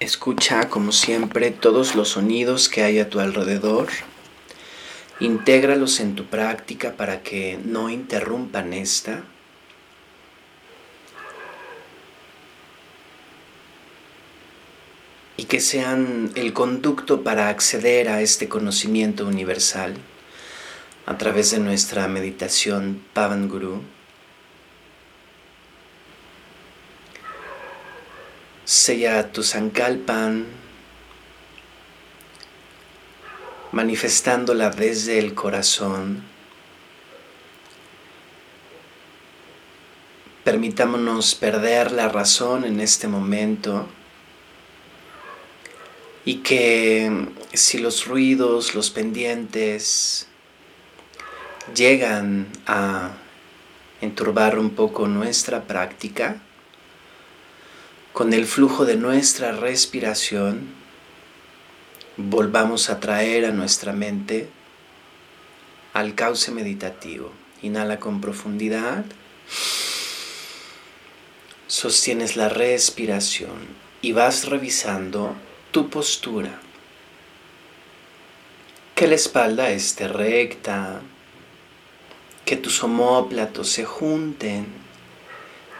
Escucha, como siempre, todos los sonidos que hay a tu alrededor. Intégralos en tu práctica para que no interrumpan esta. Y que sean el conducto para acceder a este conocimiento universal a través de nuestra meditación Pavan Guru. Sella tu sankalpan, manifestándola desde el corazón. Permitámonos perder la razón en este momento y que si los ruidos, los pendientes llegan a enturbar un poco nuestra práctica, con el flujo de nuestra respiración, volvamos a traer a nuestra mente al cauce meditativo. Inhala con profundidad. Sostienes la respiración y vas revisando tu postura. Que la espalda esté recta, que tus omóplatos se junten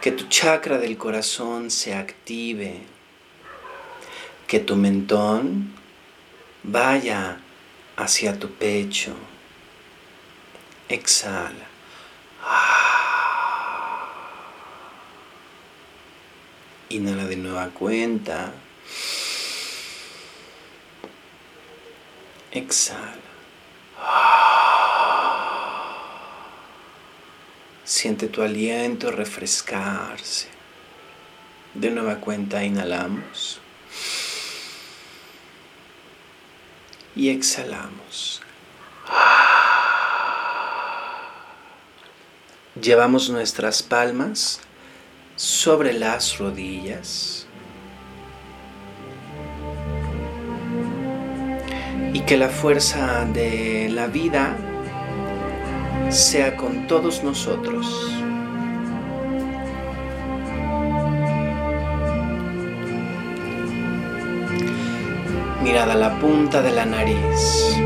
que tu chakra del corazón se active, que tu mentón vaya hacia tu pecho. Exhala. Inhala de nueva cuenta. Exhala. Siente tu aliento refrescarse. De nueva cuenta inhalamos. Y exhalamos. Llevamos nuestras palmas sobre las rodillas. Y que la fuerza de la vida sea con todos nosotros. Mirada a la punta de la nariz.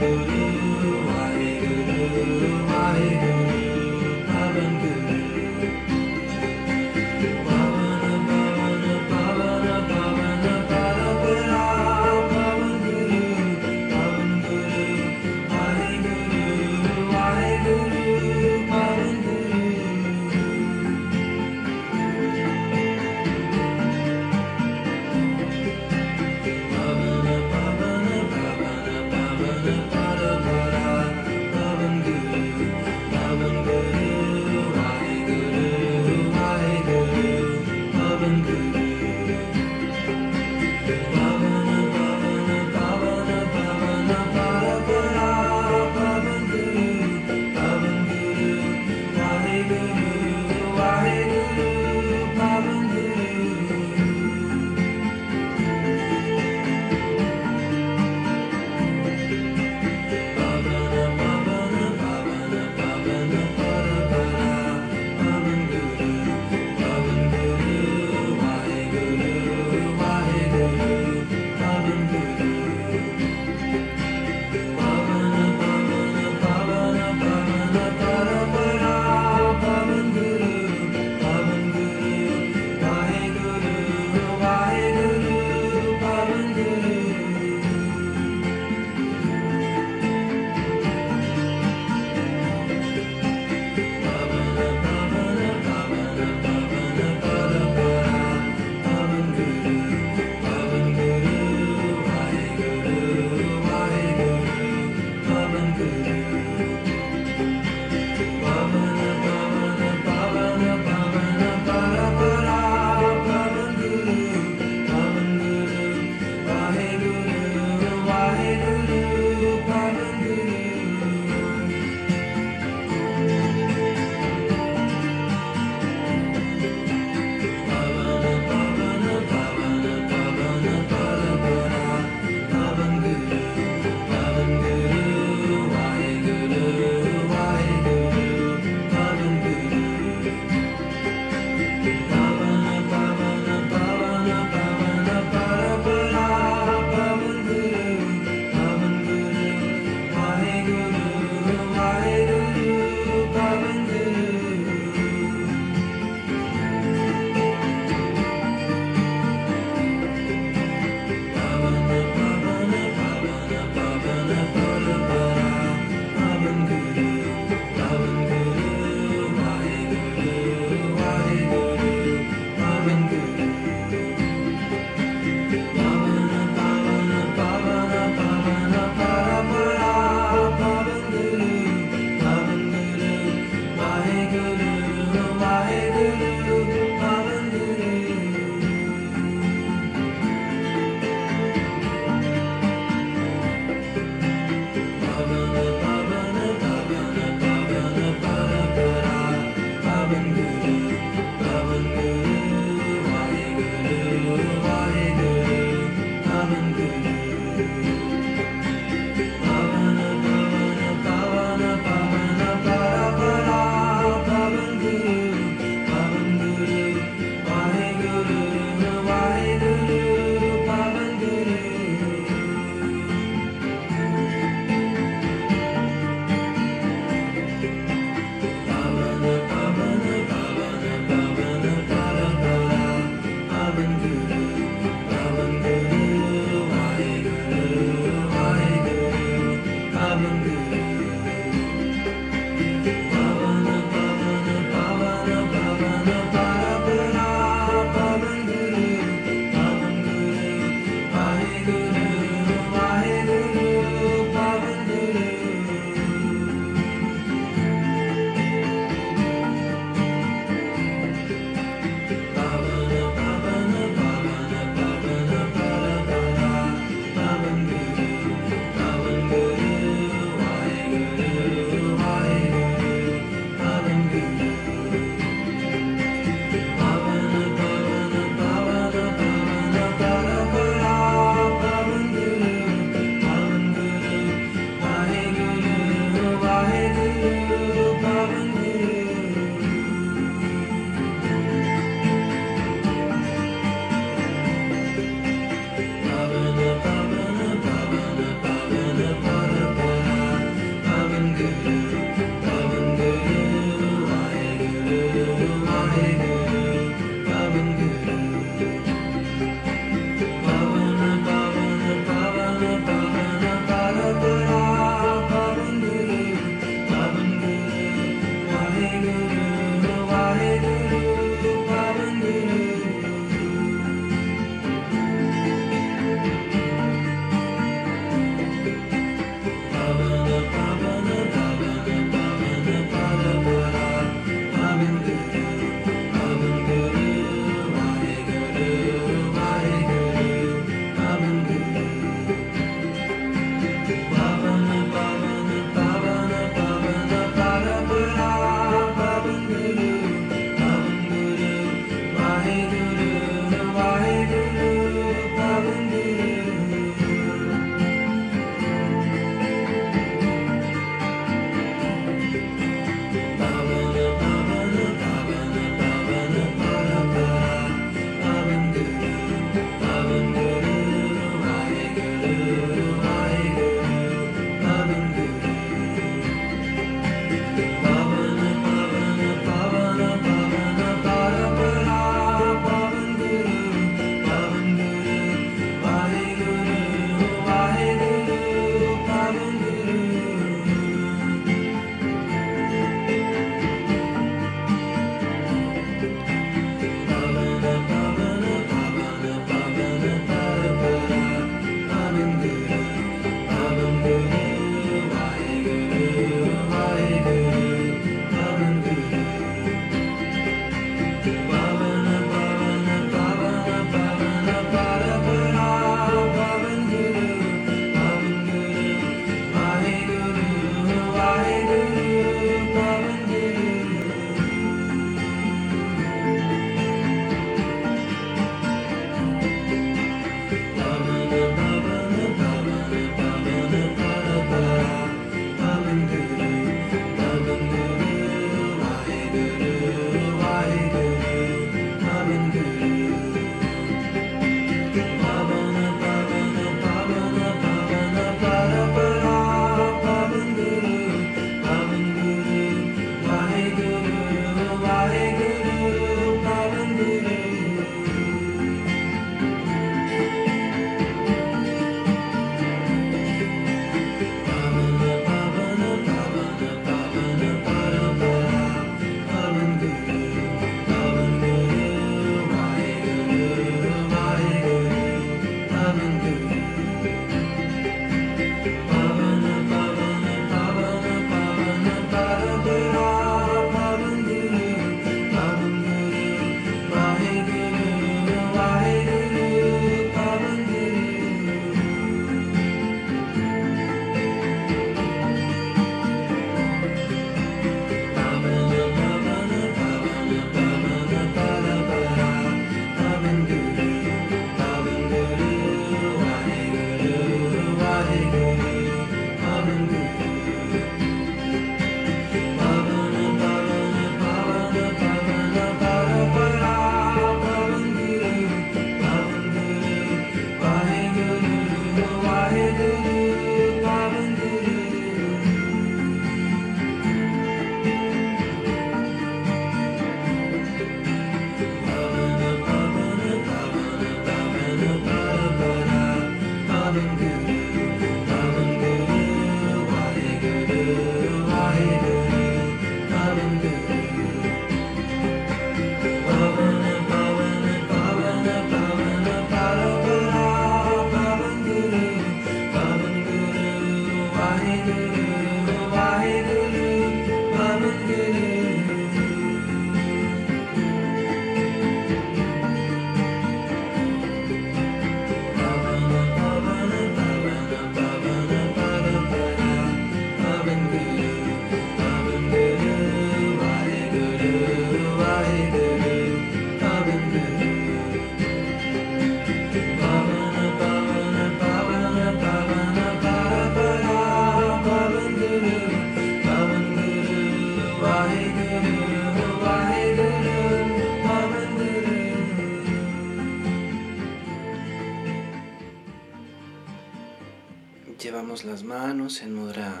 Llevamos las manos en mudra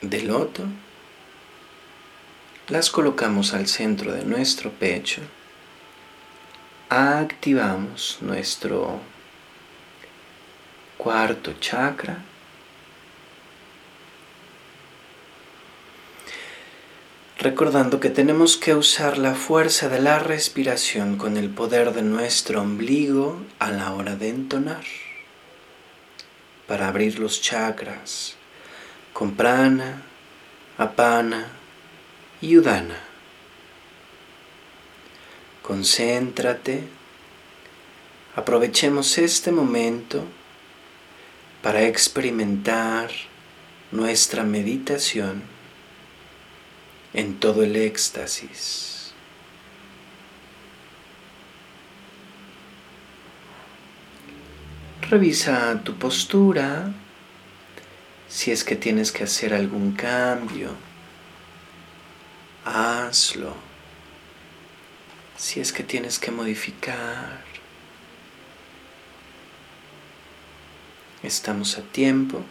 de loto. Las colocamos al centro de nuestro pecho. Activamos nuestro cuarto chakra. Recordando que tenemos que usar la fuerza de la respiración con el poder de nuestro ombligo a la hora de entonar para abrir los chakras con prana, apana y udana. Concéntrate, aprovechemos este momento para experimentar nuestra meditación en todo el éxtasis. Revisa tu postura, si es que tienes que hacer algún cambio, hazlo. Si es que tienes que modificar, estamos a tiempo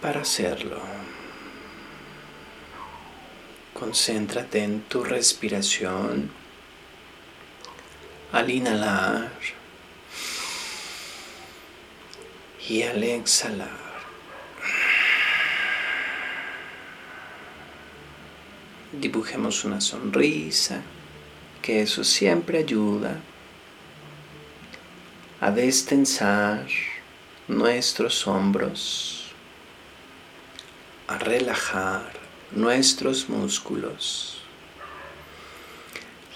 para hacerlo. Concéntrate en tu respiración al inhalar y al exhalar. Dibujemos una sonrisa, que eso siempre ayuda a destensar nuestros hombros, a relajar nuestros músculos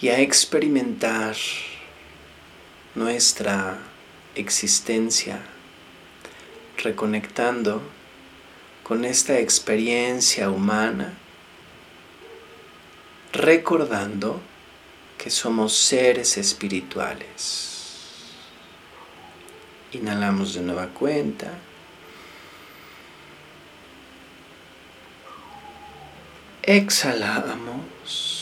y a experimentar nuestra existencia, reconectando con esta experiencia humana, recordando que somos seres espirituales. Inhalamos de nueva cuenta. Exhalamos.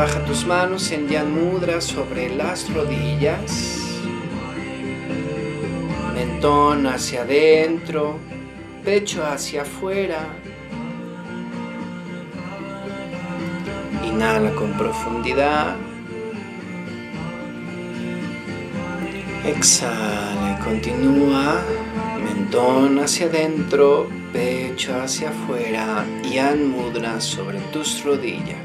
Baja tus manos en Yan Mudra sobre las rodillas. Mentón hacia adentro, pecho hacia afuera. Inhala con profundidad. Exhala y continúa. Mentón hacia adentro, pecho hacia afuera. Yan Mudra sobre tus rodillas.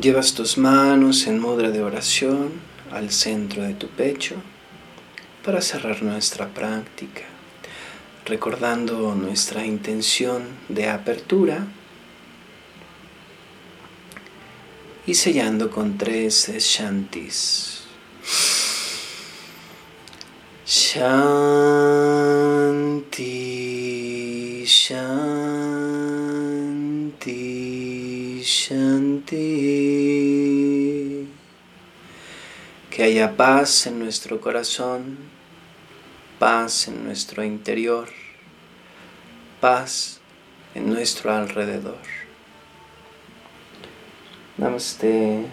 Llevas tus manos en mudra de oración al centro de tu pecho para cerrar nuestra práctica, recordando nuestra intención de apertura y sellando con tres shantis. Shanti, paz en nuestro corazón, paz en nuestro interior, paz en nuestro alrededor. Namaste.